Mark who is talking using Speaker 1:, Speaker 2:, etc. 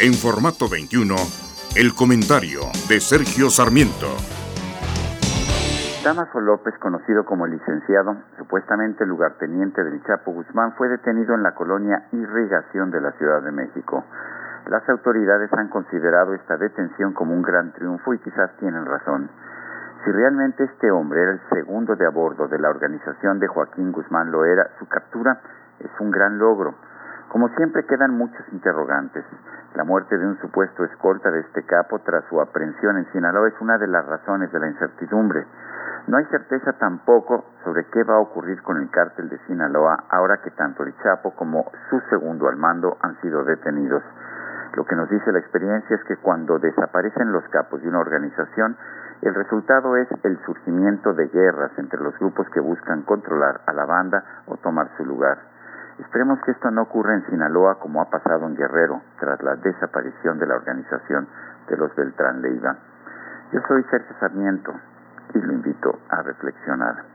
Speaker 1: En formato 21, el comentario de Sergio Sarmiento.
Speaker 2: Damaso López, conocido como licenciado, supuestamente lugarteniente del Chapo Guzmán, fue detenido en la colonia Irrigación de la Ciudad de México. Las autoridades han considerado esta detención como un gran triunfo y quizás tienen razón. Si realmente este hombre era el segundo de a bordo de la organización de Joaquín Guzmán lo era, su captura es un gran logro. Como siempre quedan muchos interrogantes. La muerte de un supuesto escolta de este capo tras su aprehensión en Sinaloa es una de las razones de la incertidumbre. No hay certeza tampoco sobre qué va a ocurrir con el cártel de Sinaloa ahora que tanto el Chapo como su segundo al mando han sido detenidos. Lo que nos dice la experiencia es que cuando desaparecen los capos de una organización, el resultado es el surgimiento de guerras entre los grupos que buscan controlar a la banda o tomar su lugar. Esperemos que esto no ocurra en Sinaloa como ha pasado en Guerrero tras la desaparición de la organización de los Beltrán Leiva. Yo soy Sergio Sarmiento y lo invito a reflexionar.